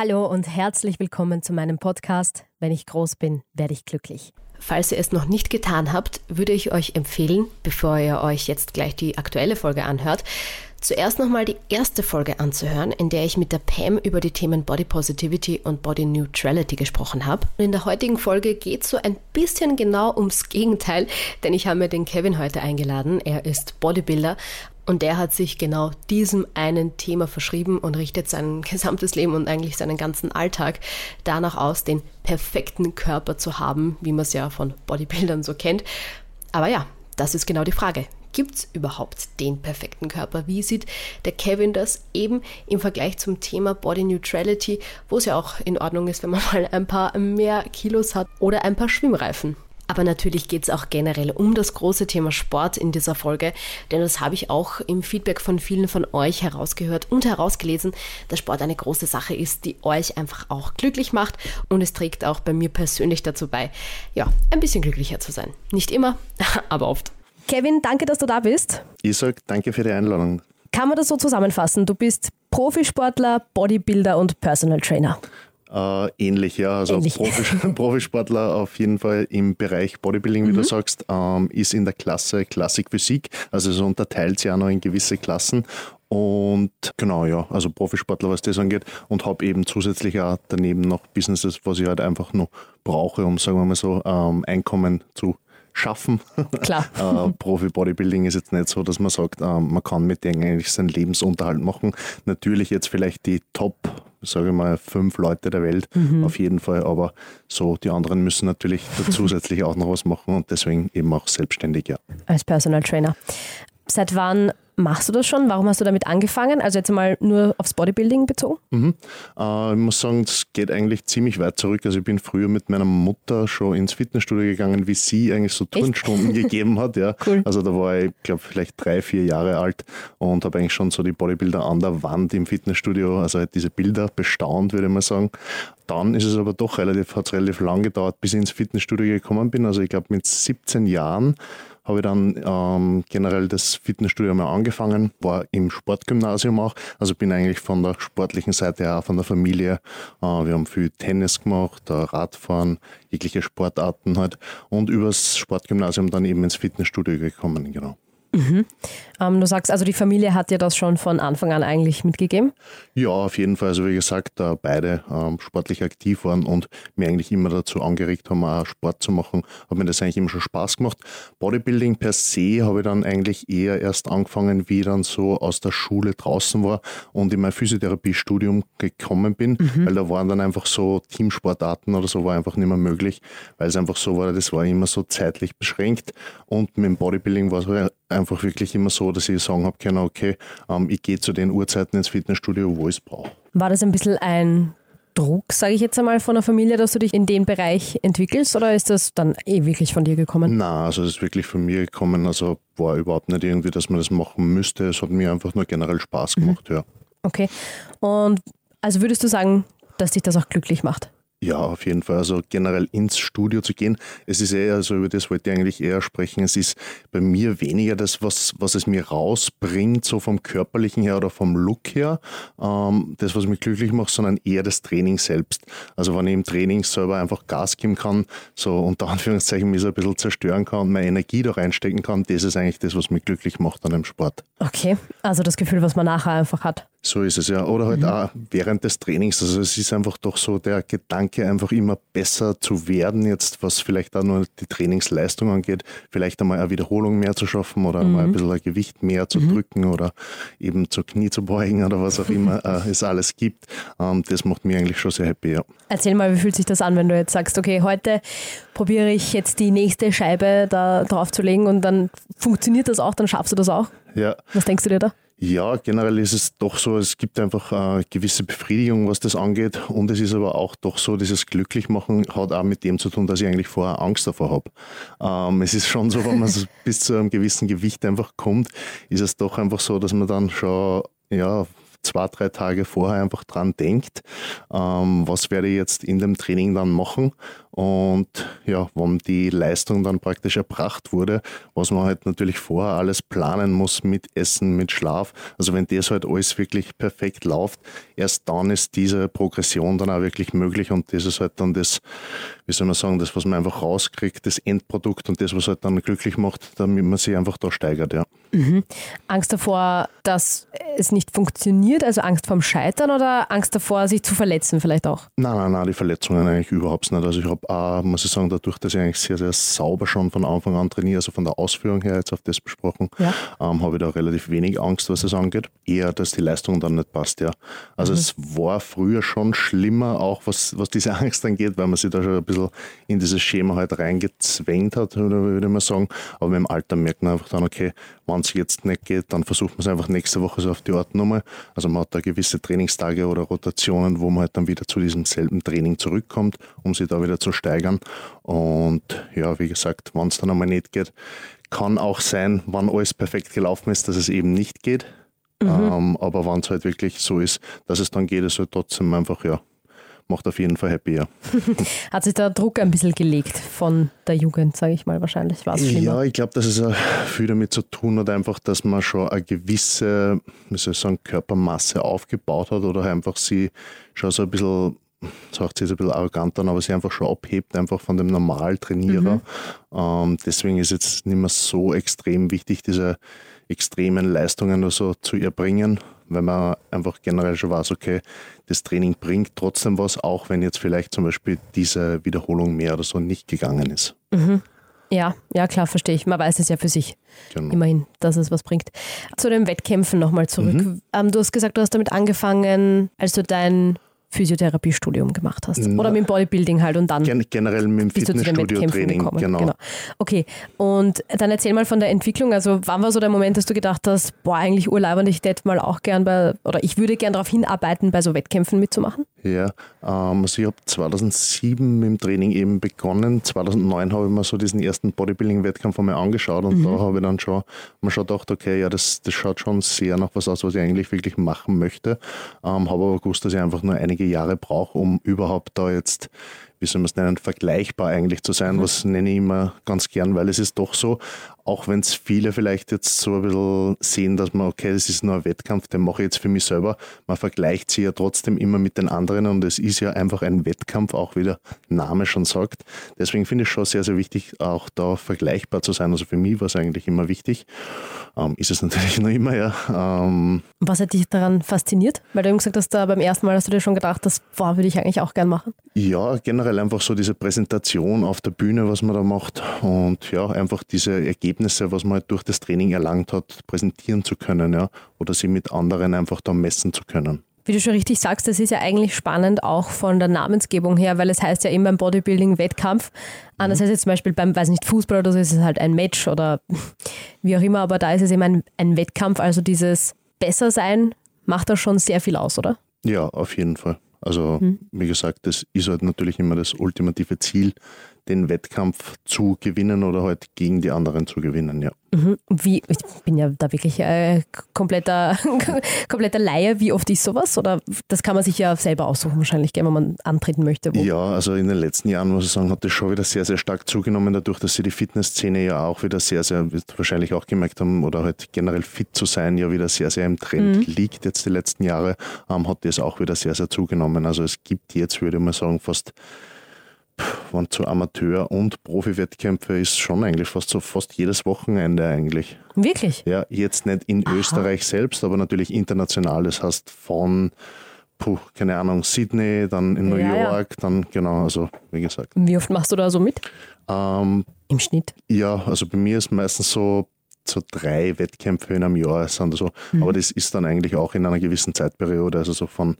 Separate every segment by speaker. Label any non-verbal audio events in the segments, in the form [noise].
Speaker 1: Hallo und herzlich willkommen zu meinem Podcast. Wenn ich groß bin, werde ich glücklich. Falls ihr es noch nicht getan habt, würde ich euch empfehlen, bevor ihr euch jetzt gleich die aktuelle Folge anhört, zuerst nochmal die erste Folge anzuhören, in der ich mit der Pam über die Themen Body Positivity und Body Neutrality gesprochen habe. Und in der heutigen Folge geht es so ein bisschen genau ums Gegenteil, denn ich habe mir den Kevin heute eingeladen. Er ist Bodybuilder und der hat sich genau diesem einen Thema verschrieben und richtet sein [laughs] gesamtes Leben und eigentlich seinen ganzen Alltag danach aus, den perfekten Körper zu haben, wie man es ja von Bodybuildern so kennt. Aber ja, das ist genau die Frage. Gibt es überhaupt den perfekten Körper? Wie sieht der Kevin das eben im Vergleich zum Thema Body Neutrality, wo es ja auch in Ordnung ist, wenn man [laughs] mal ein paar mehr Kilos hat oder ein paar Schwimmreifen? Aber natürlich geht es auch generell um das große Thema Sport in dieser Folge, denn das habe ich auch im Feedback von vielen von euch herausgehört und herausgelesen, dass Sport eine große Sache ist, die euch einfach auch glücklich macht und es trägt auch bei mir persönlich dazu bei, ja, ein bisschen glücklicher zu sein. Nicht immer, [laughs] aber oft. Kevin, danke, dass du da bist.
Speaker 2: Ich sage danke für die Einladung.
Speaker 1: Kann man das so zusammenfassen? Du bist Profisportler, Bodybuilder und Personal Trainer.
Speaker 2: Äh, ähnlich, ja. Also ähnlich. Profis [laughs] [laughs] Profisportler auf jeden Fall im Bereich Bodybuilding, wie mhm. du sagst, ähm, ist in der Klasse Klassik Physik. Also es unterteilt sich ja noch in gewisse Klassen. Und genau, ja, also Profisportler, was das angeht. Und habe eben zusätzlich auch daneben noch Businesses, was ich halt einfach noch brauche, um, sagen wir mal so, ähm, Einkommen zu schaffen. [laughs]
Speaker 1: Klar.
Speaker 2: äh, Profi-Bodybuilding ist jetzt nicht so, dass man sagt, äh, man kann mit denen eigentlich seinen Lebensunterhalt machen. Natürlich jetzt vielleicht die Top, sage ich mal, fünf Leute der Welt mhm. auf jeden Fall, aber so die anderen müssen natürlich [laughs] zusätzlich auch noch was machen und deswegen eben auch selbstständig, ja.
Speaker 1: Als Personal Trainer. Seit wann machst du das schon? Warum hast du damit angefangen? Also jetzt mal nur aufs Bodybuilding bezogen?
Speaker 2: Mhm. Äh, ich muss sagen, es geht eigentlich ziemlich weit zurück. Also ich bin früher mit meiner Mutter schon ins Fitnessstudio gegangen, wie sie eigentlich so Turnstunden [laughs] gegeben hat. Ja. Cool. Also da war ich, glaube vielleicht drei, vier Jahre alt und habe eigentlich schon so die Bodybuilder an der Wand im Fitnessstudio, also halt diese Bilder bestaunt, würde ich mal sagen. Dann ist es aber doch relativ, hat es relativ lang gedauert, bis ich ins Fitnessstudio gekommen bin. Also ich glaube mit 17 Jahren habe ich dann ähm, generell das Fitnessstudio mal angefangen, war im Sportgymnasium auch, also bin eigentlich von der sportlichen Seite her, von der Familie. Äh, wir haben viel Tennis gemacht, Radfahren, jegliche Sportarten halt und übers Sportgymnasium dann eben ins Fitnessstudio gekommen, genau.
Speaker 1: Mhm. Ähm, du sagst also, die Familie hat dir das schon von Anfang an eigentlich mitgegeben?
Speaker 2: Ja, auf jeden Fall. Also wie gesagt, da beide ähm, sportlich aktiv waren und mir eigentlich immer dazu angeregt haben, auch Sport zu machen, hat mir das eigentlich immer schon Spaß gemacht. Bodybuilding per se habe ich dann eigentlich eher erst angefangen, wie ich dann so aus der Schule draußen war und in mein Physiotherapiestudium gekommen bin, mhm. weil da waren dann einfach so Teamsportarten oder so war einfach nicht mehr möglich, weil es einfach so war, das war immer so zeitlich beschränkt und mit dem Bodybuilding war es einfach wirklich immer so, dass ich sagen habe können, okay, ähm, ich gehe zu den Uhrzeiten ins Fitnessstudio, wo ich es brauche.
Speaker 1: War das ein bisschen ein Druck, sage ich jetzt einmal, von der Familie, dass du dich in den Bereich entwickelst oder ist das dann eh wirklich von dir gekommen?
Speaker 2: Nein, also es ist wirklich von mir gekommen. Also war überhaupt nicht irgendwie, dass man das machen müsste. Es hat mir einfach nur generell Spaß mhm. gemacht, mhm. ja.
Speaker 1: Okay. Und also würdest du sagen, dass dich das auch glücklich macht?
Speaker 2: Ja, auf jeden Fall. Also generell ins Studio zu gehen. Es ist eher, also über das wollte ich eigentlich eher sprechen. Es ist bei mir weniger das, was, was es mir rausbringt, so vom körperlichen her oder vom Look her, ähm, das, was mich glücklich macht, sondern eher das Training selbst. Also wenn ich im Training selber einfach Gas geben kann, so unter Anführungszeichen mich so ein bisschen zerstören kann und meine Energie da reinstecken kann, das ist eigentlich das, was mich glücklich macht an dem Sport.
Speaker 1: Okay, also das Gefühl, was man nachher einfach hat.
Speaker 2: So ist es ja. Oder halt mhm. auch während des Trainings. Also es ist einfach doch so der Gedanke, einfach immer besser zu werden, jetzt was vielleicht auch nur die Trainingsleistung angeht, vielleicht einmal eine Wiederholung mehr zu schaffen oder mhm. mal ein bisschen ein Gewicht mehr zu mhm. drücken oder eben zu Knie zu beugen oder was auch immer [laughs] äh, es alles gibt. Ähm, das macht mich eigentlich schon sehr happy, ja.
Speaker 1: Erzähl mal, wie fühlt sich das an, wenn du jetzt sagst, okay, heute probiere ich jetzt die nächste Scheibe da drauf zu legen und dann funktioniert das auch, dann schaffst du das auch?
Speaker 2: Ja.
Speaker 1: Was denkst du dir da?
Speaker 2: Ja, generell ist es doch so, es gibt einfach eine gewisse Befriedigung, was das angeht. Und es ist aber auch doch so, dieses Glücklichmachen hat auch mit dem zu tun, dass ich eigentlich vorher Angst davor habe. Ähm, es ist schon so, wenn man [laughs] bis zu einem gewissen Gewicht einfach kommt, ist es doch einfach so, dass man dann schon ja, zwei, drei Tage vorher einfach dran denkt, ähm, was werde ich jetzt in dem Training dann machen Und ja, wenn die Leistung dann praktisch erbracht wurde, was man halt natürlich vorher alles planen muss mit Essen, mit Schlaf, also wenn das halt alles wirklich perfekt läuft, erst dann ist diese Progression dann auch wirklich möglich und das ist halt dann das, wie soll man sagen, das, was man einfach rauskriegt, das Endprodukt und das, was halt dann glücklich macht, damit man sich einfach da steigert, ja.
Speaker 1: Mhm. Angst davor, dass es nicht funktioniert, also Angst vorm Scheitern oder Angst davor, sich zu verletzen vielleicht auch?
Speaker 2: Nein, nein, nein, die Verletzungen eigentlich überhaupt nicht. Also ich habe auch, muss ich sagen, dadurch, dass ich eigentlich sehr, sehr sauber schon von Anfang an trainiere, also von der Ausführung her jetzt auf das besprochen, ja. ähm, habe ich da relativ wenig Angst, was es angeht. Eher, dass die Leistung dann nicht passt, ja. Also mhm. es war früher schon schlimmer, auch was, was diese [laughs] Angst angeht, weil man sich da schon ein bisschen in dieses Schema halt reingezwängt hat, würde ich mal sagen. Aber mit dem Alter merkt man einfach dann, okay, wenn es jetzt nicht geht, dann versucht man es einfach nächste Woche so auf die Art nochmal. Also man hat da gewisse Trainingstage oder Rotationen, wo man halt dann wieder zu diesem selben Training zurückkommt, um sich da wieder zu steigern. Und ja, wie gesagt, wenn es dann einmal nicht geht, kann auch sein, wann alles perfekt gelaufen ist, dass es eben nicht geht. Mhm. Ähm, aber wenn es halt wirklich so ist, dass es dann geht, ist halt trotzdem einfach, ja, macht auf jeden Fall happy, ja. [laughs]
Speaker 1: Hat sich der Druck ein bisschen gelegt von der Jugend, sage ich mal, wahrscheinlich war es
Speaker 2: Ja, ich glaube, dass es viel damit zu tun hat, einfach, dass man schon eine gewisse, wie soll ich sagen, Körpermasse aufgebaut hat oder einfach sie schon so ein bisschen sagt sie jetzt ein bisschen arrogant an, aber sie einfach schon abhebt, einfach von dem Normaltrainierer. Mhm. Ähm, deswegen ist jetzt nicht mehr so extrem wichtig, diese extremen Leistungen oder so zu ihr bringen, weil man einfach generell schon weiß, okay, das Training bringt trotzdem was, auch wenn jetzt vielleicht zum Beispiel diese Wiederholung mehr oder so nicht gegangen ist.
Speaker 1: Mhm. Ja, ja, klar, verstehe ich. Man weiß es ja für sich. Genau. Immerhin, dass es was bringt. Zu den Wettkämpfen nochmal zurück. Mhm. Ähm, du hast gesagt, du hast damit angefangen, als du dein Physiotherapiestudium gemacht hast. Na, Oder mit dem Bodybuilding halt und dann.
Speaker 2: Gen generell mit dem Fitnessstudio-Training, genau. genau.
Speaker 1: Okay, und dann erzähl mal von der Entwicklung. Also, wann war so der Moment, dass du gedacht hast, boah, eigentlich urlaubend, ich hätte mal auch gern bei, oder ich würde gern darauf hinarbeiten, bei so Wettkämpfen mitzumachen?
Speaker 2: Ja, ähm, also ich habe 2007 mit dem Training eben begonnen. 2009 habe ich mir so diesen ersten Bodybuilding-Wettkampf einmal angeschaut und mhm. da habe ich dann schon, man schon gedacht, okay, ja, das, das schaut schon sehr nach was aus, was ich eigentlich wirklich machen möchte. Ähm, habe aber gewusst, dass ich einfach nur einige Jahre brauche, um überhaupt da jetzt wie soll man es nennen, vergleichbar eigentlich zu sein, mhm. was nenne ich immer ganz gern, weil es ist doch so, auch wenn es viele vielleicht jetzt so ein bisschen sehen, dass man, okay, das ist nur ein Wettkampf, den mache ich jetzt für mich selber. Man vergleicht sie ja trotzdem immer mit den anderen und es ist ja einfach ein Wettkampf, auch wie der Name schon sagt. Deswegen finde ich es schon sehr, sehr wichtig, auch da vergleichbar zu sein. Also für mich war es eigentlich immer wichtig. Ähm, ist es [laughs] natürlich noch immer, ja. Ähm,
Speaker 1: Was hat dich daran fasziniert? Weil du eben gesagt hast, da beim ersten Mal hast du dir schon gedacht, das boah, würde ich eigentlich auch gern machen.
Speaker 2: Ja, generell einfach so diese Präsentation auf der Bühne, was man da macht und ja, einfach diese Ergebnisse Ergebnisse, was man halt durch das Training erlangt hat, präsentieren zu können, ja, oder sie mit anderen einfach da messen zu können.
Speaker 1: Wie du schon richtig sagst, das ist ja eigentlich spannend auch von der Namensgebung her, weil es heißt ja immer beim Bodybuilding Wettkampf. Andererseits jetzt zum Beispiel beim, weiß nicht, Fußball oder so ist es halt ein Match oder [laughs] wie auch immer, aber da ist es eben ein, ein Wettkampf. Also dieses Bessersein macht da schon sehr viel aus, oder?
Speaker 2: Ja, auf jeden Fall. Also, mhm. wie gesagt, das ist halt natürlich immer das ultimative Ziel, den Wettkampf zu gewinnen oder halt gegen die anderen zu gewinnen, ja.
Speaker 1: Mhm. Wie, ich bin ja da wirklich äh, kompletter, [laughs] kompletter Laie. Wie oft ist sowas? Oder das kann man sich ja selber aussuchen, wahrscheinlich, wenn man antreten möchte.
Speaker 2: Wo? Ja, also in den letzten Jahren, muss ich sagen, hat das schon wieder sehr, sehr stark zugenommen, dadurch, dass sie die Fitnessszene ja auch wieder sehr, sehr, wahrscheinlich auch gemerkt haben, oder halt generell fit zu sein, ja wieder sehr, sehr im Trend mhm. liegt jetzt die letzten Jahre, ähm, hat das auch wieder sehr, sehr zugenommen. Also es gibt jetzt, würde ich mal sagen, fast wenn zu Amateur- und Profi-Wettkämpfe ist schon eigentlich fast so fast jedes Wochenende eigentlich.
Speaker 1: Wirklich?
Speaker 2: Ja, jetzt nicht in Aha. Österreich selbst, aber natürlich international. Das heißt von, puh, keine Ahnung, Sydney, dann in New ja, York, ja. dann genau, also wie gesagt.
Speaker 1: Wie oft machst du da so mit?
Speaker 2: Ähm,
Speaker 1: Im Schnitt?
Speaker 2: Ja, also bei mir ist meistens so so drei Wettkämpfe in einem Jahr sind so, mhm. aber das ist dann eigentlich auch in einer gewissen Zeitperiode, also so von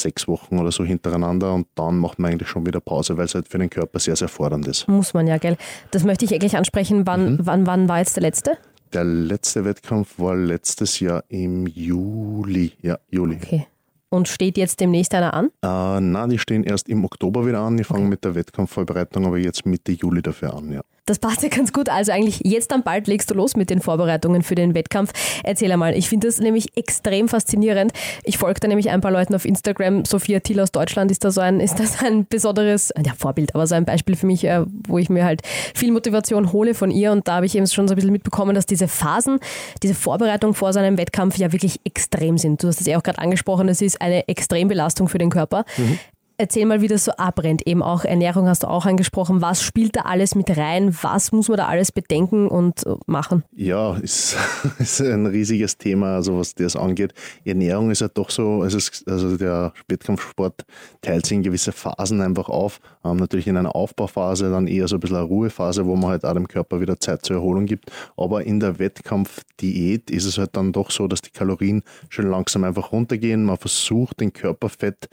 Speaker 2: sechs Wochen oder so hintereinander und dann macht man eigentlich schon wieder Pause, weil es halt für den Körper sehr, sehr fordernd ist.
Speaker 1: Muss man ja, gell. Das möchte ich eigentlich ansprechen. Wann, mhm. wann, wann war jetzt der letzte?
Speaker 2: Der letzte Wettkampf war letztes Jahr im Juli. Ja, Juli.
Speaker 1: Okay. Und steht jetzt demnächst einer an?
Speaker 2: Äh, nein, die stehen erst im Oktober wieder an. Die fangen okay. mit der Wettkampfvorbereitung aber jetzt Mitte Juli dafür an, ja.
Speaker 1: Das passt ja ganz gut. Also eigentlich jetzt dann bald legst du los mit den Vorbereitungen für den Wettkampf. Erzähl einmal. Ich finde das nämlich extrem faszinierend. Ich folge da nämlich ein paar Leuten auf Instagram. Sophia Thiel aus Deutschland ist da so ein, ist das ein besonderes ja, Vorbild, aber so ein Beispiel für mich, äh, wo ich mir halt viel Motivation hole von ihr. Und da habe ich eben schon so ein bisschen mitbekommen, dass diese Phasen, diese Vorbereitung vor so einem Wettkampf ja wirklich extrem sind. Du hast es ja auch gerade angesprochen, es ist eine Extrembelastung für den Körper. Mhm. Erzähl mal, wie das so abbrennt. Eben auch Ernährung hast du auch angesprochen. Was spielt da alles mit rein? Was muss man da alles bedenken und machen?
Speaker 2: Ja, ist, [laughs] ist ein riesiges Thema, also was das angeht. Ernährung ist ja doch so, also, also der Wettkampfsport teilt sich in gewisse Phasen einfach auf. Ähm, natürlich in einer Aufbauphase, dann eher so ein bisschen eine Ruhephase, wo man halt auch dem Körper wieder Zeit zur Erholung gibt. Aber in der Wettkampfdiät ist es halt dann doch so, dass die Kalorien schon langsam einfach runtergehen. Man versucht, den Körperfett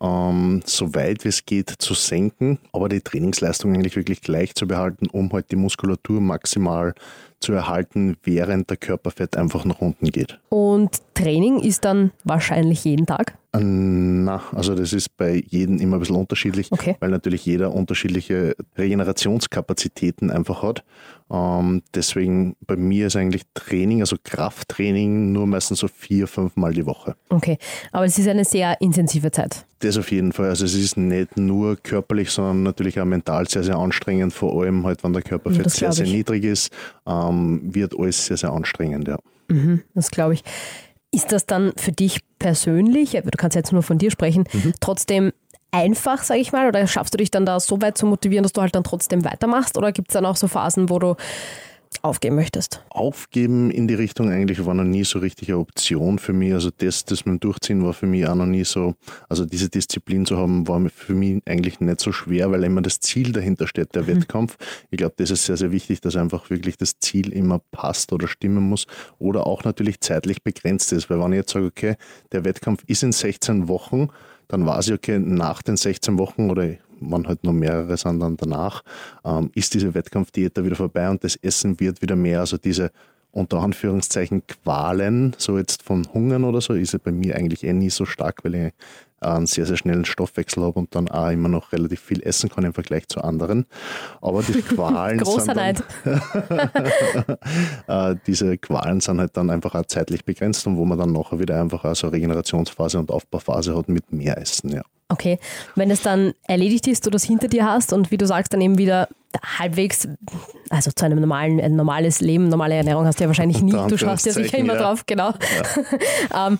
Speaker 2: ähm, so weit wie es geht zu senken, aber die Trainingsleistung eigentlich wirklich gleich zu behalten, um halt die Muskulatur maximal zu erhalten, während der Körperfett einfach nach unten geht.
Speaker 1: Und Training ist dann wahrscheinlich jeden Tag?
Speaker 2: Äh, na, also das ist bei jedem immer ein bisschen unterschiedlich, okay. weil natürlich jeder unterschiedliche Regenerationskapazitäten einfach hat. Ähm, deswegen bei mir ist eigentlich Training, also Krafttraining, nur meistens so vier, fünf Mal die Woche.
Speaker 1: Okay, aber es ist eine sehr intensive Zeit.
Speaker 2: Das auf jeden Fall. Also es ist nicht nur körperlich, sondern natürlich auch mental sehr, sehr anstrengend, vor allem halt, wenn der Körperfett sehr, sehr niedrig ist, ähm, wird alles sehr, sehr anstrengend, ja.
Speaker 1: Mhm, das glaube ich. Ist das dann für dich persönlich, du kannst jetzt nur von dir sprechen, mhm. trotzdem einfach, sage ich mal, oder schaffst du dich dann da so weit zu motivieren, dass du halt dann trotzdem weitermachst? Oder gibt es dann auch so Phasen, wo du aufgeben möchtest?
Speaker 2: Aufgeben in die Richtung eigentlich war noch nie so richtig eine Option für mich. Also das, das mit dem Durchziehen war für mich auch noch nie so, also diese Disziplin zu haben, war für mich eigentlich nicht so schwer, weil immer das Ziel dahinter steht, der mhm. Wettkampf. Ich glaube, das ist sehr, sehr wichtig, dass einfach wirklich das Ziel immer passt oder stimmen muss oder auch natürlich zeitlich begrenzt ist, weil wenn ich jetzt sage, okay, der Wettkampf ist in 16 Wochen, dann weiß ich, okay, nach den 16 Wochen oder man halt noch mehrere sind dann danach, ähm, ist diese Wettkampfdiät da wieder vorbei und das Essen wird wieder mehr. Also diese unter Anführungszeichen Qualen, so jetzt von Hungern oder so, ist ja bei mir eigentlich eh nie so stark, weil ich einen sehr, sehr schnellen Stoffwechsel habe und dann auch immer noch relativ viel essen kann im Vergleich zu anderen. Aber die [laughs] Qualen
Speaker 1: Großer
Speaker 2: sind dann, [laughs] äh, diese Qualen sind halt dann einfach auch zeitlich begrenzt und wo man dann nachher wieder einfach auch so Regenerationsphase und Aufbauphase hat mit mehr Essen, ja.
Speaker 1: Okay, wenn es dann erledigt ist, du das hinter dir hast und wie du sagst, dann eben wieder halbwegs, also zu einem normalen, ein normales Leben, normale Ernährung hast du ja wahrscheinlich nie, du schaust ja sicher immer drauf, genau. Ja. [laughs] ähm,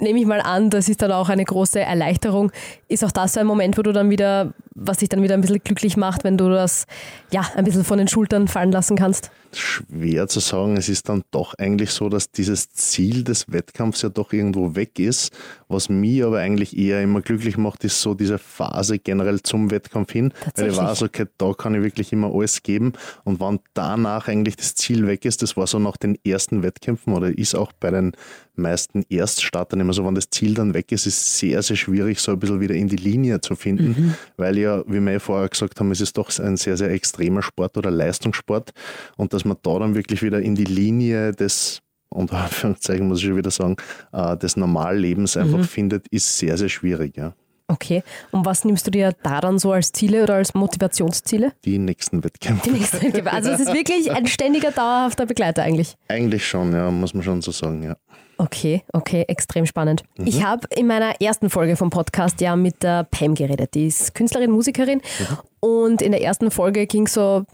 Speaker 1: nehme ich mal an, das ist dann auch eine große Erleichterung. Ist auch das so ein Moment, wo du dann wieder, was dich dann wieder ein bisschen glücklich macht, wenn du das ja ein bisschen von den Schultern fallen lassen kannst?
Speaker 2: schwer zu sagen. Es ist dann doch eigentlich so, dass dieses Ziel des Wettkampfs ja doch irgendwo weg ist. Was mich aber eigentlich eher immer glücklich macht, ist so diese Phase generell zum Wettkampf hin. Weil ich weiß, okay, da kann ich wirklich immer alles geben. Und wann danach eigentlich das Ziel weg ist, das war so nach den ersten Wettkämpfen oder ist auch bei den meisten Erststartern immer so, wenn das Ziel dann weg ist, ist sehr, sehr schwierig, so ein bisschen wieder in die Linie zu finden. Mhm. Weil ja, wie wir vorher gesagt haben, es ist doch ein sehr, sehr extremer Sport oder Leistungssport. Und das dass man da dann wirklich wieder in die Linie des, unter [laughs] Anführungszeichen muss ich schon wieder sagen, äh, des Normallebens einfach mhm. findet, ist sehr, sehr schwierig. Ja.
Speaker 1: Okay. Und was nimmst du dir da dann so als Ziele oder als Motivationsziele?
Speaker 2: Die nächsten Wettkämpfe.
Speaker 1: Die nächsten Wettkämpfe. Also es ist wirklich ein [laughs] ständiger, dauerhafter Begleiter eigentlich.
Speaker 2: Eigentlich schon, ja, muss man schon so sagen, ja.
Speaker 1: Okay, okay, extrem spannend. Mhm. Ich habe in meiner ersten Folge vom Podcast ja mit der Pam geredet. Die ist Künstlerin, Musikerin. Mhm. Und in der ersten Folge ging es so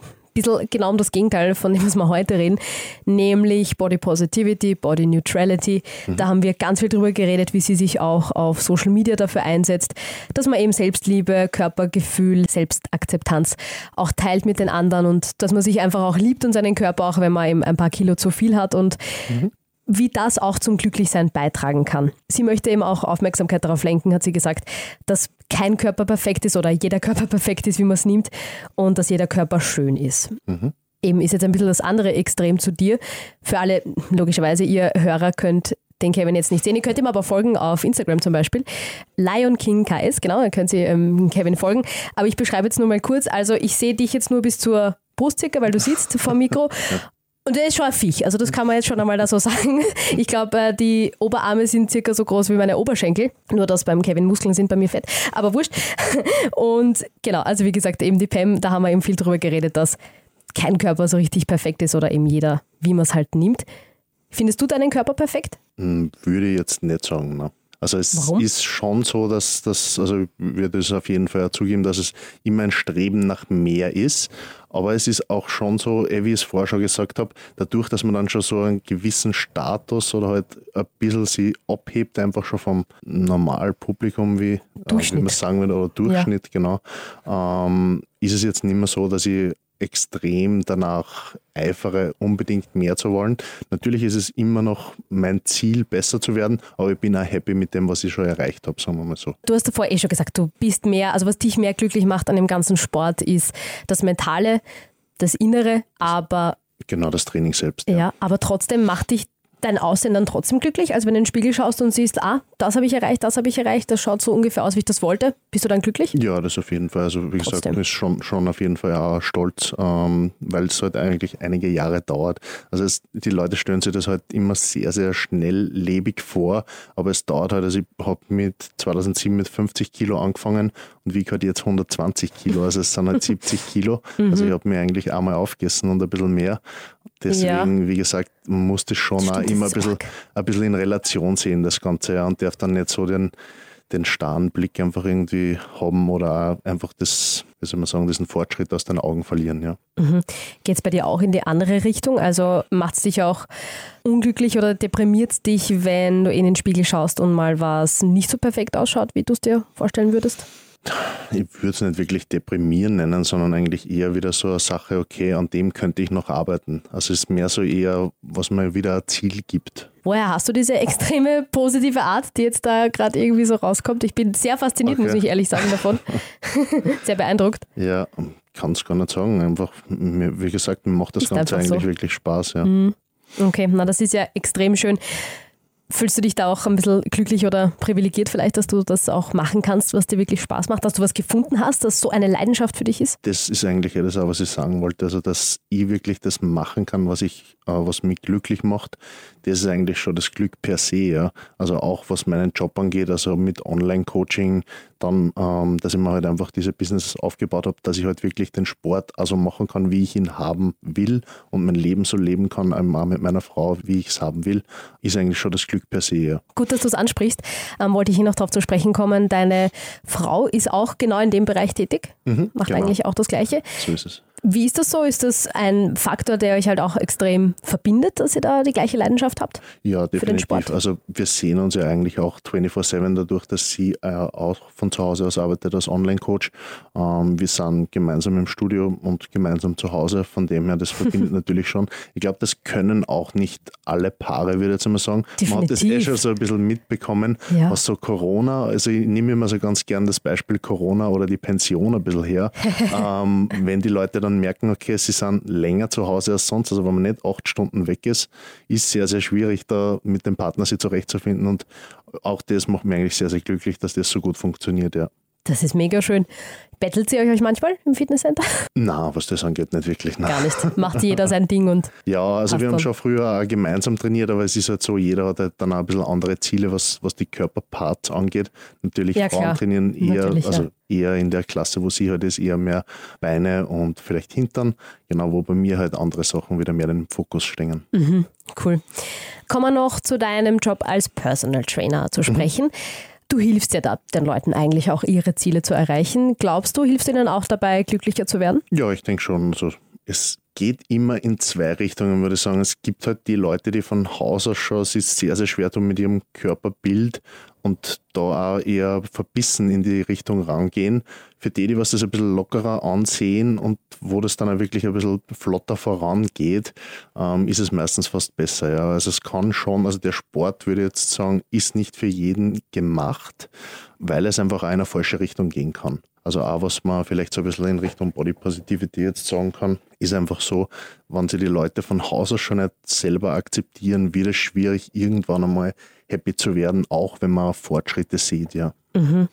Speaker 1: bisschen genau um das Gegenteil von dem, was wir heute reden, nämlich Body Positivity, Body Neutrality. Mhm. Da haben wir ganz viel drüber geredet, wie sie sich auch auf Social Media dafür einsetzt, dass man eben Selbstliebe, Körpergefühl, Selbstakzeptanz auch teilt mit den anderen und dass man sich einfach auch liebt und seinen Körper, auch wenn man eben ein paar Kilo zu viel hat und mhm wie das auch zum Glücklichsein beitragen kann. Sie möchte eben auch Aufmerksamkeit darauf lenken, hat sie gesagt, dass kein Körper perfekt ist oder jeder Körper [laughs] perfekt ist, wie man es nimmt, und dass jeder Körper schön ist. Mhm. Eben ist jetzt ein bisschen das andere Extrem zu dir. Für alle, logischerweise, ihr Hörer könnt den Kevin jetzt nicht sehen. Ihr könnt ihm aber folgen auf Instagram zum Beispiel. Lion King KS, genau, da könnt ihr ähm, Kevin folgen. Aber ich beschreibe jetzt nur mal kurz. Also ich sehe dich jetzt nur bis zur Brust circa, weil du sitzt vor dem Mikro. Und der ist schon ein Viech, also das kann man jetzt schon einmal da so [laughs] sagen. Ich glaube, äh, die Oberarme sind circa so groß wie meine Oberschenkel, nur dass beim Kevin Muskeln sind, bei mir fett, aber wurscht. [laughs] Und genau, also wie gesagt, eben die Pam, da haben wir eben viel drüber geredet, dass kein Körper so richtig perfekt ist oder eben jeder, wie man es halt nimmt. Findest du deinen Körper perfekt?
Speaker 2: Hm, würde ich jetzt nicht sagen. Ne? Also es Warum? ist schon so, dass das, also ich würde es auf jeden Fall zugeben, dass es immer ein Streben nach mehr ist. Aber es ist auch schon so, eh, wie ich es vorher schon gesagt habe, dadurch, dass man dann schon so einen gewissen Status oder halt ein bisschen sie abhebt, einfach schon vom Normalpublikum, wie, äh, wie man sagen würde, oder Durchschnitt, ja. genau, ähm, ist es jetzt nicht mehr so, dass ich extrem danach eifere, unbedingt mehr zu wollen. Natürlich ist es immer noch mein Ziel, besser zu werden, aber ich bin auch happy mit dem, was ich schon erreicht habe, sagen wir mal so.
Speaker 1: Du hast davor eh schon gesagt, du bist mehr, also was dich mehr glücklich macht an dem ganzen Sport, ist das Mentale, das Innere, aber
Speaker 2: Genau, das Training selbst.
Speaker 1: Ja, ja aber trotzdem macht dich dein Aussehen dann trotzdem glücklich? Also wenn du in den Spiegel schaust und siehst, ah, das habe ich erreicht, das habe ich erreicht, das schaut so ungefähr aus, wie ich das wollte, bist du dann glücklich?
Speaker 2: Ja, das auf jeden Fall. Also wie trotzdem. gesagt, ist schon, schon auf jeden Fall auch stolz, ähm, weil es halt eigentlich einige Jahre dauert. Also es, die Leute stellen sich das halt immer sehr, sehr schnelllebig vor, aber es dauert halt, also ich habe mit 2007 mit 50 Kilo angefangen und wie halt jetzt 120 Kilo, also es sind halt [laughs] 70 Kilo. Also ich habe mir eigentlich einmal aufgegessen und ein bisschen mehr. Deswegen, ja. wie gesagt, man muss das schon Stimmt, auch immer ein bisschen, ein bisschen in Relation sehen, das Ganze, und darf dann nicht so den, den starren Blick einfach irgendwie haben oder einfach das, wie soll man sagen, diesen Fortschritt aus den Augen verlieren. Ja.
Speaker 1: Mhm. Geht es bei dir auch in die andere Richtung? Also macht es dich auch unglücklich oder deprimiert dich, wenn du in den Spiegel schaust und mal was nicht so perfekt ausschaut, wie du es dir vorstellen würdest?
Speaker 2: Ich würde es nicht wirklich deprimieren nennen, sondern eigentlich eher wieder so eine Sache, okay, an dem könnte ich noch arbeiten. Also es ist mehr so eher, was mir wieder ein Ziel gibt.
Speaker 1: Woher hast du diese extreme positive Art, die jetzt da gerade irgendwie so rauskommt? Ich bin sehr fasziniert, okay. muss ich ehrlich sagen, davon. [laughs] sehr beeindruckt.
Speaker 2: Ja, kann es gar nicht sagen. Einfach, wie gesagt, mir macht das ist Ganze eigentlich so. wirklich Spaß. Ja. Mhm.
Speaker 1: Okay, na das ist ja extrem schön. Fühlst du dich da auch ein bisschen glücklich oder privilegiert vielleicht, dass du das auch machen kannst, was dir wirklich Spaß macht, dass du was gefunden hast, das so eine Leidenschaft für dich ist?
Speaker 2: Das ist eigentlich das, was ich sagen wollte. Also, dass ich wirklich das machen kann, was ich, was mich glücklich macht, das ist eigentlich schon das Glück per se. Ja. Also auch was meinen Job angeht, also mit Online-Coaching, dann, ähm, dass ich mir halt einfach diese Business aufgebaut habe, dass ich halt wirklich den Sport also machen kann, wie ich ihn haben will und mein Leben so leben kann, einmal mit meiner Frau, wie ich es haben will, ist eigentlich schon das Glück per se. Ja.
Speaker 1: Gut, dass du es ansprichst. Ähm, wollte ich hier noch darauf zu sprechen kommen. Deine Frau ist auch genau in dem Bereich tätig, mhm, macht genau. eigentlich auch das Gleiche.
Speaker 2: So ist es.
Speaker 1: Wie ist das so? Ist das ein Faktor, der euch halt auch extrem verbindet, dass ihr da die gleiche Leidenschaft habt?
Speaker 2: Ja, definitiv. Also wir sehen uns ja eigentlich auch 24-7 dadurch, dass sie äh, auch von zu Hause aus arbeitet als Online-Coach. Ähm, wir sind gemeinsam im Studio und gemeinsam zu Hause. Von dem her, das verbindet [laughs] natürlich schon. Ich glaube, das können auch nicht alle Paare, würde ich jetzt mal sagen. Definitiv. Man hat das eh schon so ein bisschen mitbekommen, ja. was so Corona, also ich nehme immer so ganz gern das Beispiel Corona oder die Pension ein bisschen her. [laughs] ähm, wenn die Leute dann dann merken, okay, sie sind länger zu Hause als sonst, also wenn man nicht acht Stunden weg ist, ist sehr, sehr schwierig, da mit dem Partner sich zurechtzufinden und auch das macht mich eigentlich sehr, sehr glücklich, dass das so gut funktioniert, ja.
Speaker 1: Das ist mega schön. Bettelt sie euch manchmal im Fitnesscenter?
Speaker 2: Na, was das angeht, nicht wirklich. Nein.
Speaker 1: Gar nicht. Macht jeder sein Ding und.
Speaker 2: Ja, also wir haben dann. schon früher auch gemeinsam trainiert, aber es ist halt so, jeder hat halt dann auch ein bisschen andere Ziele, was, was die Körperparts angeht. Natürlich ja, Frauen klar. trainieren eher, Natürlich, also ja. eher in der Klasse, wo sie halt ist, eher mehr Beine und vielleicht Hintern. Genau, wo bei mir halt andere Sachen wieder mehr den Fokus stehen.
Speaker 1: Mhm, cool. Kommen wir noch zu deinem Job als Personal Trainer zu mhm. sprechen. Mhm. Du hilfst ja da den Leuten eigentlich auch, ihre Ziele zu erreichen. Glaubst du, hilfst ihnen auch dabei, glücklicher zu werden?
Speaker 2: Ja, ich denke schon. Also es geht immer in zwei Richtungen, würde ich sagen. Es gibt halt die Leute, die von Haus aus schon sich sehr, sehr schwer tun mit ihrem Körperbild und da auch eher verbissen in die Richtung rangehen. Für die, die was das ein bisschen lockerer ansehen und wo das dann auch wirklich ein bisschen flotter vorangeht, ähm, ist es meistens fast besser. Ja. Also es kann schon, also der Sport würde ich jetzt sagen, ist nicht für jeden gemacht, weil es einfach in eine falsche Richtung gehen kann. Also auch was man vielleicht so ein bisschen in Richtung Body Positivity jetzt sagen kann, ist einfach so, wenn sie die Leute von Haus aus schon nicht selber akzeptieren, wird es schwierig, irgendwann einmal happy zu werden, auch wenn man Fortschritte sieht, ja.
Speaker 1: Mhm.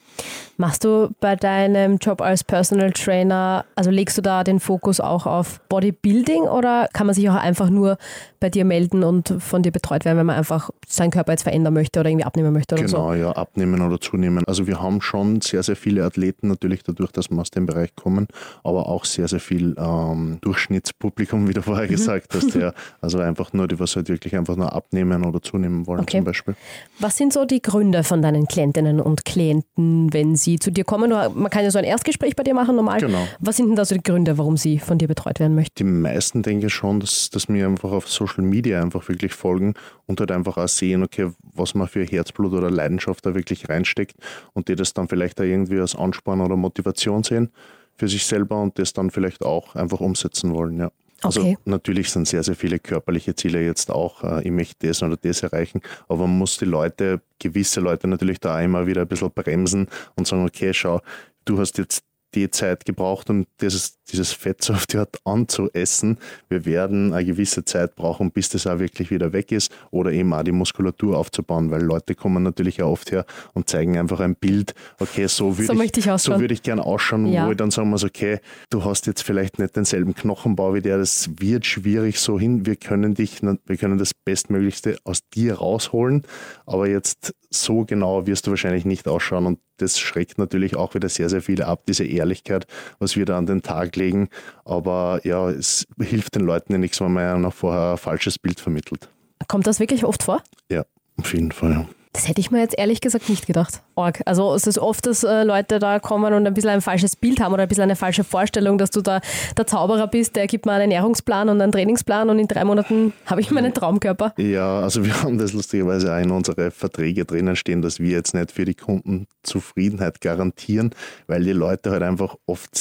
Speaker 1: Machst du bei deinem Job als Personal Trainer, also legst du da den Fokus auch auf Bodybuilding oder kann man sich auch einfach nur bei dir melden und von dir betreut werden, wenn man einfach seinen Körper jetzt verändern möchte oder irgendwie abnehmen möchte oder
Speaker 2: genau,
Speaker 1: so.
Speaker 2: Genau, ja, abnehmen oder zunehmen. Also wir haben schon sehr, sehr viele Athleten natürlich dadurch, dass wir aus dem Bereich kommen, aber auch sehr, sehr viel ähm, Durchschnittspublikum, wie du vorher mhm. gesagt hast. Ja. [laughs] Also einfach nur, die was halt wirklich einfach nur abnehmen oder zunehmen wollen okay. zum Beispiel.
Speaker 1: Was sind so die Gründe von deinen Klientinnen und Klienten, wenn sie zu dir kommen? Man kann ja so ein Erstgespräch bei dir machen normal. Genau. Was sind denn da so die Gründe, warum sie von dir betreut werden möchten?
Speaker 2: Die meisten denken schon, dass, dass mir einfach auf Social Media einfach wirklich folgen und halt einfach auch sehen, okay, was man für Herzblut oder Leidenschaft da wirklich reinsteckt und die das dann vielleicht auch irgendwie als Ansporn oder Motivation sehen für sich selber und das dann vielleicht auch einfach umsetzen wollen, ja. Also okay. natürlich sind sehr, sehr viele körperliche Ziele jetzt auch, äh, ich möchte das oder das erreichen, aber man muss die Leute, gewisse Leute natürlich da immer wieder ein bisschen bremsen und sagen, okay, schau, du hast jetzt die Zeit gebraucht, um dieses, dieses Fett so auf die Art anzuessen. Wir werden eine gewisse Zeit brauchen, bis das auch wirklich wieder weg ist oder eben auch die Muskulatur aufzubauen, weil Leute kommen natürlich auch oft her und zeigen einfach ein Bild, okay, so würde so ich, ich so würde ich gerne ausschauen, ja. wo ich dann sagen muss, okay, du hast jetzt vielleicht nicht denselben Knochenbau wie der, das wird schwierig so hin, wir können dich, wir können das Bestmöglichste aus dir rausholen, aber jetzt so genau wirst du wahrscheinlich nicht ausschauen und das schreckt natürlich auch wieder sehr, sehr viel ab, diese Ehrlichkeit, was wir da an den Tag legen. Aber ja, es hilft den Leuten ja nichts, wenn man ja noch vorher ein falsches Bild vermittelt.
Speaker 1: Kommt das wirklich oft vor?
Speaker 2: Ja, auf jeden Fall.
Speaker 1: Das hätte ich mir jetzt ehrlich gesagt nicht gedacht. Org. Also es ist oft, dass äh, Leute da kommen und ein bisschen ein falsches Bild haben oder ein bisschen eine falsche Vorstellung, dass du da der Zauberer bist, der gibt mir einen Ernährungsplan und einen Trainingsplan und in drei Monaten habe ich meinen Traumkörper.
Speaker 2: Ja, also wir [laughs] haben das lustigerweise auch in unsere Verträge drinnen stehen, dass wir jetzt nicht für die Kunden Zufriedenheit garantieren, weil die Leute halt einfach oft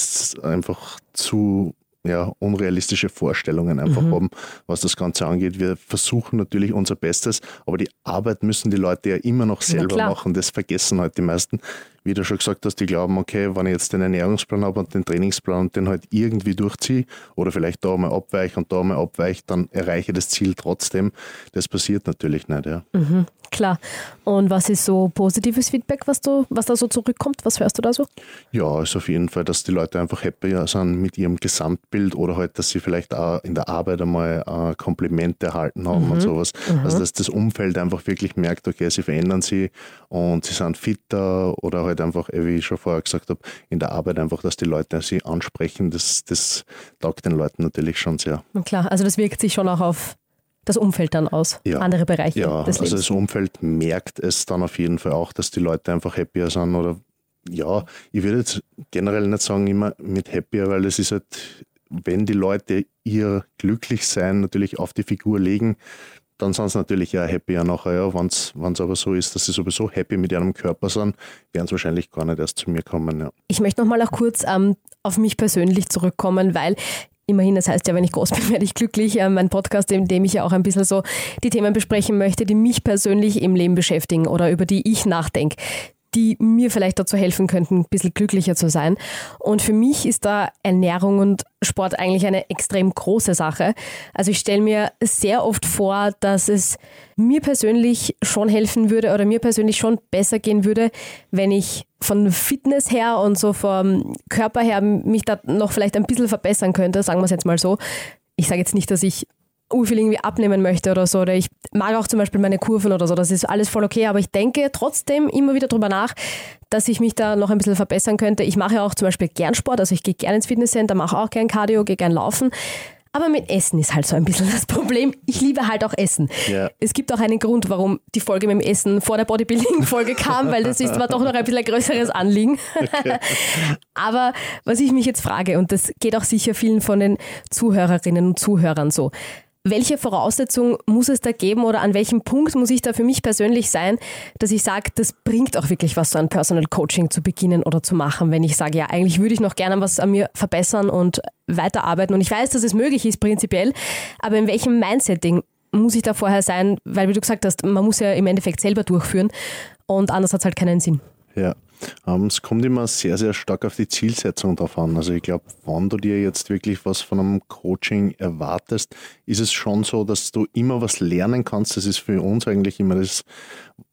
Speaker 2: einfach zu ja, unrealistische Vorstellungen einfach mhm. haben, was das Ganze angeht. Wir versuchen natürlich unser Bestes, aber die Arbeit müssen die Leute ja immer noch selber machen. Das vergessen halt die meisten wie du schon gesagt hast, die glauben, okay, wenn ich jetzt den Ernährungsplan habe und den Trainingsplan und den halt irgendwie durchziehe oder vielleicht da mal abweiche und da mal abweiche, dann erreiche ich das Ziel trotzdem. Das passiert natürlich nicht, ja.
Speaker 1: Mhm, klar. Und was ist so positives Feedback, was, du, was da so zurückkommt? Was hörst du da so?
Speaker 2: Ja, ist auf jeden Fall, dass die Leute einfach happy sind mit ihrem Gesamtbild oder halt, dass sie vielleicht auch in der Arbeit einmal ein Kompliment erhalten haben mhm. und sowas. Mhm. Also, dass das Umfeld einfach wirklich merkt, okay, sie verändern sich und sie sind fitter oder halt einfach, eh, wie ich schon vorher gesagt habe, in der Arbeit einfach, dass die Leute sie ansprechen, das, das taugt den Leuten natürlich schon sehr.
Speaker 1: klar, also das wirkt sich schon auch auf das Umfeld dann aus, ja. andere Bereiche
Speaker 2: ja, des Lebens. also das Umfeld merkt es dann auf jeden Fall auch, dass die Leute einfach happier sind oder ja, ich würde jetzt generell nicht sagen immer mit happier, weil es ist halt, wenn die Leute ihr Glücklichsein natürlich auf die Figur legen, dann sind sie natürlich ja happy nachher. Ja. Wenn es aber so ist, dass sie sowieso happy mit ihrem Körper sind, werden sie wahrscheinlich gar nicht erst zu mir kommen. Ja.
Speaker 1: Ich möchte nochmal auch kurz ähm, auf mich persönlich zurückkommen, weil Immerhin, das heißt ja, wenn ich groß [laughs] bin, werde ich glücklich. Äh, mein Podcast, in dem ich ja auch ein bisschen so die Themen besprechen möchte, die mich persönlich im Leben beschäftigen oder über die ich nachdenke die mir vielleicht dazu helfen könnten, ein bisschen glücklicher zu sein. Und für mich ist da Ernährung und Sport eigentlich eine extrem große Sache. Also ich stelle mir sehr oft vor, dass es mir persönlich schon helfen würde oder mir persönlich schon besser gehen würde, wenn ich von Fitness her und so vom Körper her mich da noch vielleicht ein bisschen verbessern könnte, sagen wir es jetzt mal so. Ich sage jetzt nicht, dass ich viel irgendwie abnehmen möchte oder so. Oder ich mag auch zum Beispiel meine Kurven oder so. Das ist alles voll okay. Aber ich denke trotzdem immer wieder drüber nach, dass ich mich da noch ein bisschen verbessern könnte. Ich mache ja auch zum Beispiel gern Sport. Also ich gehe gern ins Fitnesscenter, mache auch gern Cardio, gehe gern laufen. Aber mit Essen ist halt so ein bisschen [laughs] das Problem. Ich liebe halt auch Essen. Ja. Es gibt auch einen Grund, warum die Folge mit dem Essen vor der Bodybuilding-Folge kam, weil das ist, war doch noch ein bisschen ein größeres Anliegen. Okay. [laughs] Aber was ich mich jetzt frage, und das geht auch sicher vielen von den Zuhörerinnen und Zuhörern so, welche Voraussetzung muss es da geben oder an welchem Punkt muss ich da für mich persönlich sein, dass ich sage, das bringt auch wirklich was, so ein Personal Coaching zu beginnen oder zu machen, wenn ich sage, ja, eigentlich würde ich noch gerne was an mir verbessern und weiterarbeiten. Und ich weiß, dass es möglich ist prinzipiell, aber in welchem Mindsetting muss ich da vorher sein, weil wie du gesagt hast, man muss ja im Endeffekt selber durchführen und anders hat es halt keinen Sinn.
Speaker 2: Ja, ähm, es kommt immer sehr, sehr stark auf die Zielsetzung drauf an. Also ich glaube, wenn du dir jetzt wirklich was von einem Coaching erwartest, ist es schon so, dass du immer was lernen kannst. Das ist für uns eigentlich immer das,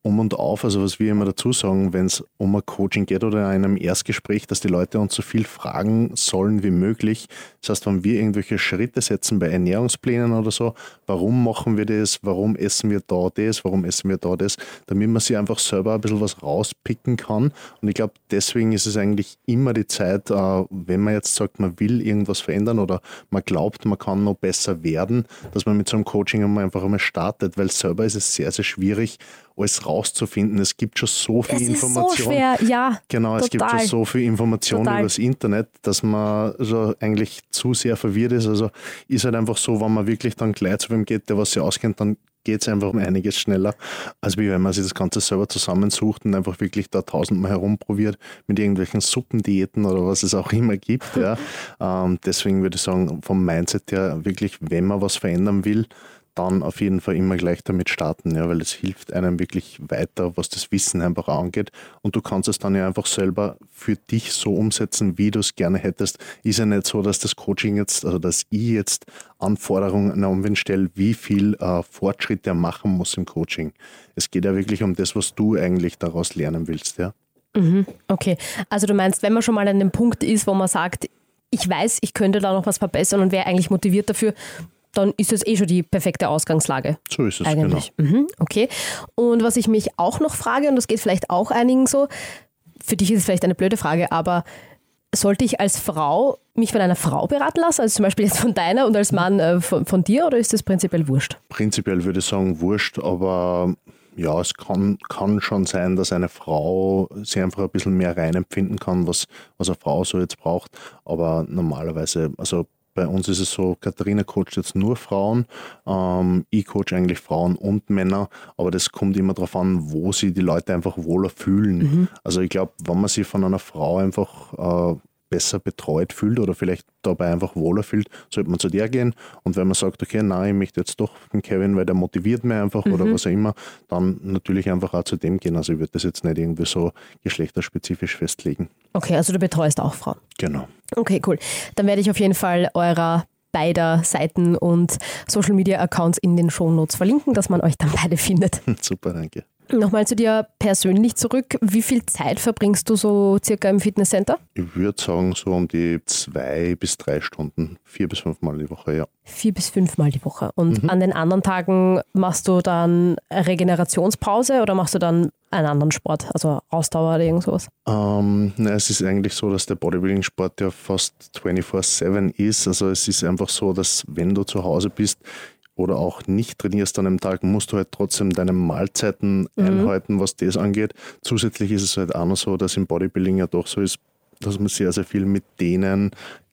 Speaker 2: um und auf, also was wir immer dazu sagen, wenn es um ein Coaching geht oder in einem Erstgespräch, dass die Leute uns so viel fragen sollen wie möglich. Das heißt, wenn wir irgendwelche Schritte setzen bei Ernährungsplänen oder so, warum machen wir das, warum essen wir da das, warum essen wir da das, damit man sich einfach selber ein bisschen was rauspicken kann. Und ich glaube, deswegen ist es eigentlich immer die Zeit, äh, wenn man jetzt sagt, man will irgendwas verändern oder man glaubt, man kann noch besser werden, dass man mit so einem Coaching einfach einmal startet, weil selber ist es sehr, sehr schwierig, alles rauszufinden. Es gibt schon so viel
Speaker 1: es
Speaker 2: Information.
Speaker 1: Ist so schwer, ja.
Speaker 2: Genau, total. es gibt schon so viel Information total. über das Internet, dass man also eigentlich zu sehr verwirrt ist. Also ist halt einfach so, wenn man wirklich dann gleich zu wem geht, der was sich auskennt, dann geht es einfach um einiges schneller, als wie wenn man sich das Ganze selber zusammensucht und einfach wirklich da tausendmal herumprobiert mit irgendwelchen Suppendiäten oder was es auch immer gibt. Ja. [laughs] ähm, deswegen würde ich sagen, vom Mindset her wirklich, wenn man was verändern will, dann auf jeden Fall immer gleich damit starten, ja, weil es hilft einem wirklich weiter, was das Wissen einfach angeht. Und du kannst es dann ja einfach selber für dich so umsetzen, wie du es gerne hättest. Ist ja nicht so, dass das Coaching jetzt, also dass ich jetzt Anforderungen an Umwelt stelle, wie viel äh, Fortschritte er machen muss im Coaching. Es geht ja wirklich um das, was du eigentlich daraus lernen willst, ja.
Speaker 1: Mhm, okay, also du meinst, wenn man schon mal an dem Punkt ist, wo man sagt, ich weiß, ich könnte da noch was verbessern und wäre eigentlich motiviert dafür, dann ist es eh schon die perfekte Ausgangslage.
Speaker 2: So ist es, eigentlich.
Speaker 1: genau. Mhm, okay. Und was ich mich auch noch frage, und das geht vielleicht auch einigen so, für dich ist es vielleicht eine blöde Frage, aber sollte ich als Frau mich von einer Frau beraten lassen, also zum Beispiel jetzt von deiner und als Mann äh, von, von dir, oder ist das prinzipiell wurscht?
Speaker 2: Prinzipiell würde ich sagen wurscht, aber ja, es kann, kann schon sein, dass eine Frau sich einfach ein bisschen mehr reinempfinden kann, was, was eine Frau so jetzt braucht. Aber normalerweise, also bei uns ist es so, Katharina coacht jetzt nur Frauen, ähm, ich coach eigentlich Frauen und Männer, aber das kommt immer darauf an, wo sie die Leute einfach wohler fühlen. Mhm. Also ich glaube, wenn man sich von einer Frau einfach äh, besser betreut fühlt oder vielleicht dabei einfach wohler fühlt, sollte man zu der gehen. Und wenn man sagt, okay, nein, ich möchte jetzt doch mit Kevin, weil der motiviert mich einfach mhm. oder was auch immer, dann natürlich einfach auch zu dem gehen. Also ich würde das jetzt nicht irgendwie so geschlechterspezifisch festlegen.
Speaker 1: Okay, also du betreust auch Frauen.
Speaker 2: Genau.
Speaker 1: Okay, cool. Dann werde ich auf jeden Fall eurer beider Seiten und Social Media Accounts in den Show Notes verlinken, dass man euch dann beide findet. [laughs]
Speaker 2: Super, danke.
Speaker 1: Nochmal zu dir persönlich zurück. Wie viel Zeit verbringst du so circa im Fitnesscenter?
Speaker 2: Ich würde sagen, so um die zwei bis drei Stunden, vier bis fünf Mal die Woche, ja.
Speaker 1: Vier bis fünf Mal die Woche. Und mhm. an den anderen Tagen machst du dann Regenerationspause oder machst du dann einen anderen Sport, also Ausdauer oder irgend sowas?
Speaker 2: Ähm, na, es ist eigentlich so, dass der Bodybuilding-Sport ja fast 24-7 ist. Also es ist einfach so, dass wenn du zu Hause bist, oder auch nicht trainierst an einem Tag, musst du halt trotzdem deine Mahlzeiten mhm. einhalten, was das angeht. Zusätzlich ist es halt auch noch so, dass im Bodybuilding ja doch so ist, dass man sehr, sehr viel mit denen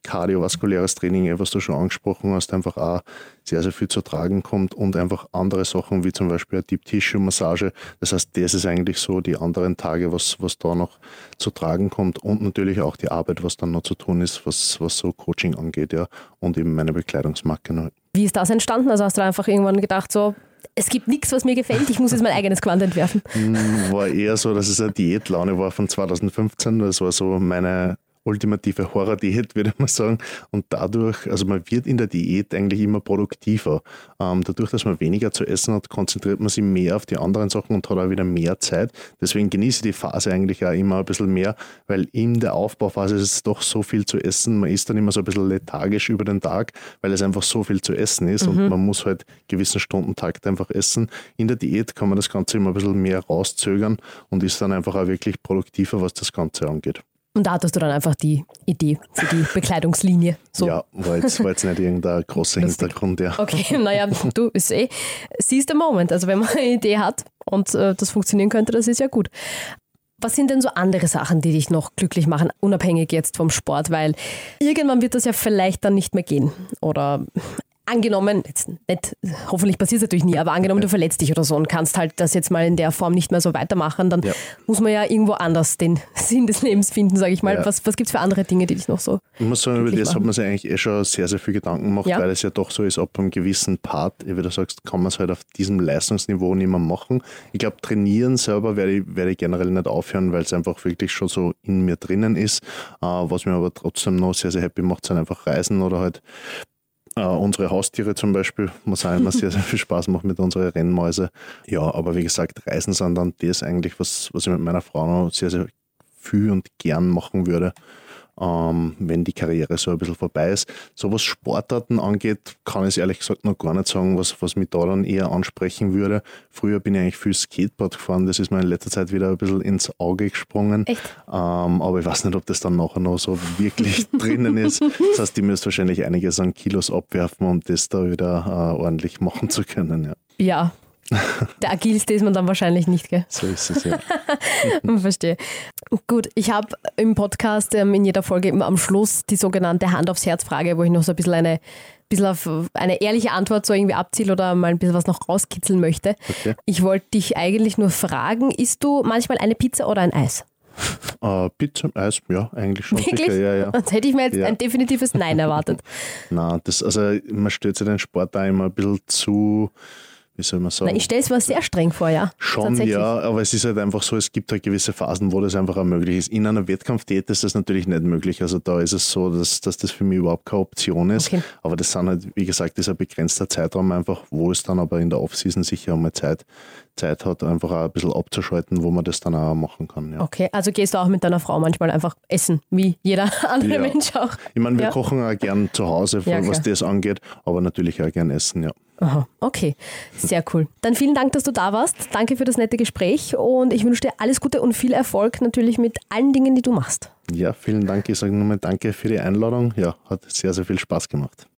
Speaker 2: kardiovaskuläres Training, was du schon angesprochen hast, einfach auch sehr, sehr viel zu tragen kommt und einfach andere Sachen wie zum Beispiel eine Deep Tissue Massage. Das heißt, das ist eigentlich so die anderen Tage, was, was da noch zu tragen kommt und natürlich auch die Arbeit, was dann noch zu tun ist, was, was so Coaching angeht, ja, und eben meine Bekleidungsmarke.
Speaker 1: Wie ist das entstanden? Also hast du einfach irgendwann gedacht, so, es gibt nichts, was mir gefällt, ich muss jetzt mein eigenes Quant entwerfen. [laughs]
Speaker 2: Hm, war eher so, dass es eine Diätlaune war von 2015. Das war so meine ultimative Horror-Diät, würde man sagen. Und dadurch, also man wird in der Diät eigentlich immer produktiver. Ähm, dadurch, dass man weniger zu essen hat, konzentriert man sich mehr auf die anderen Sachen und hat auch wieder mehr Zeit. Deswegen genieße ich die Phase eigentlich auch immer ein bisschen mehr, weil in der Aufbauphase ist es doch so viel zu essen. Man ist dann immer so ein bisschen lethargisch über den Tag, weil es einfach so viel zu essen ist mhm. und man muss halt gewissen Stundentakt einfach essen. In der Diät kann man das Ganze immer ein bisschen mehr rauszögern und ist dann einfach auch wirklich produktiver, was das Ganze angeht.
Speaker 1: Und da hattest du dann einfach die Idee für die Bekleidungslinie.
Speaker 2: So. Ja, war jetzt, war jetzt nicht irgendein großer Hintergrund, ja.
Speaker 1: Okay, naja, du ist eh, siehst the moment. Also wenn man eine Idee hat und äh, das funktionieren könnte, das ist ja gut. Was sind denn so andere Sachen, die dich noch glücklich machen, unabhängig jetzt vom Sport? Weil irgendwann wird das ja vielleicht dann nicht mehr gehen. Oder angenommen, jetzt nicht, hoffentlich passiert es natürlich nie, aber angenommen, du verletzt dich oder so und kannst halt das jetzt mal in der Form nicht mehr so weitermachen, dann ja. muss man ja irgendwo anders den [laughs] Sinn des Lebens finden, sage ich mal. Ja. Was, was gibt es für andere Dinge, die dich noch so.
Speaker 2: Ich muss sagen, über das machen? hat man sich eigentlich eh schon sehr, sehr viel Gedanken gemacht, ja. weil es ja doch so ist, ab einem gewissen Part, wie du sagst, kann man es halt auf diesem Leistungsniveau nicht mehr machen. Ich glaube, trainieren selber werde ich, werde ich generell nicht aufhören, weil es einfach wirklich schon so in mir drinnen ist. Uh, was mir aber trotzdem noch sehr, sehr happy macht, sind einfach Reisen oder halt Äh, unsere Haustiere zum Beispiel, was auch immer sehr, sehr viel Spaß macht mit unseren Rennmäuse. Ja, aber wie gesagt, Reisen sind dann das eigentlich, was, was ich mit meiner Frau noch sehr, sehr viel und gern machen würde ähm, wenn die Karriere so ein bisschen vorbei ist. So was Sportarten angeht, kann ich es ehrlich gesagt noch gar nicht sagen, was, was mich da dann eher ansprechen würde. Früher bin ich eigentlich viel Skateboard gefahren, das ist mir in letzter Zeit wieder ein bisschen ins Auge gesprungen. Ähm, aber ich weiß nicht, ob das dann nachher noch so wirklich [laughs] drinnen ist. Das heißt, ich müsste wahrscheinlich einiges an Kilos abwerfen, um das da wieder äh, ordentlich machen zu können. Ja.
Speaker 1: Ja, [laughs] der agilste ist man dann wahrscheinlich nicht, gell?
Speaker 2: So ist es, ja. [laughs]
Speaker 1: Verstehe. Gut, ich habe im Podcast ähm, in jeder Folge immer am Schluss die sogenannte Hand aufs Herz Frage, wo ich noch so ein bisschen eine, bisschen auf eine ehrliche Antwort so irgendwie abziele oder mal ein bisschen was noch rauskitzeln möchte. Okay. Ich wollte dich eigentlich nur fragen, isst du manchmal eine Pizza oder ein Eis?
Speaker 2: Uh, [laughs] Pizza, Eis, ja, eigentlich schon.
Speaker 1: Wirklich? Sicher, ja, ja. Sonst hätte ich mir jetzt ja. ein definitives Nein erwartet.
Speaker 2: Nein, das, also man stellt sich den Sport da immer ein bisschen zu wie soll man sagen?
Speaker 1: Na, ich stelle es mir sehr streng vor, ja.
Speaker 2: Schon, ja, aber es ist halt einfach so, es gibt halt gewisse Phasen, wo das einfach auch möglich ist. In einer Wettkampfdiät ist das natürlich nicht möglich. Also da ist es so, dass, dass das für mich überhaupt keine Option ist. Okay. Aber das sind halt, wie gesagt, dieser begrenzter Zeitraum einfach, wo es dann aber in der Offseason sicher einmal Zeit, Zeit hat, einfach auch ein bisschen abzuschalten, wo man das dann auch machen kann. Ja.
Speaker 1: Okay, also gehst du auch mit deiner Frau manchmal einfach essen, wie jeder [laughs] andere ja. Mensch auch.
Speaker 2: Ich meine, wir ja. kochen auch gern zu Hause, was das angeht, aber natürlich auch gern essen, ja.
Speaker 1: Aha, okay, sehr cool. Dann vielen Dank, dass du da warst. Danke für das nette Gespräch und ich wünsche dir alles Gute und viel Erfolg natürlich mit allen Dingen, die du machst.
Speaker 2: Ja, vielen Dank. Ich sage nochmal Danke für die Einladung. Ja, hat sehr, sehr viel Spaß gemacht.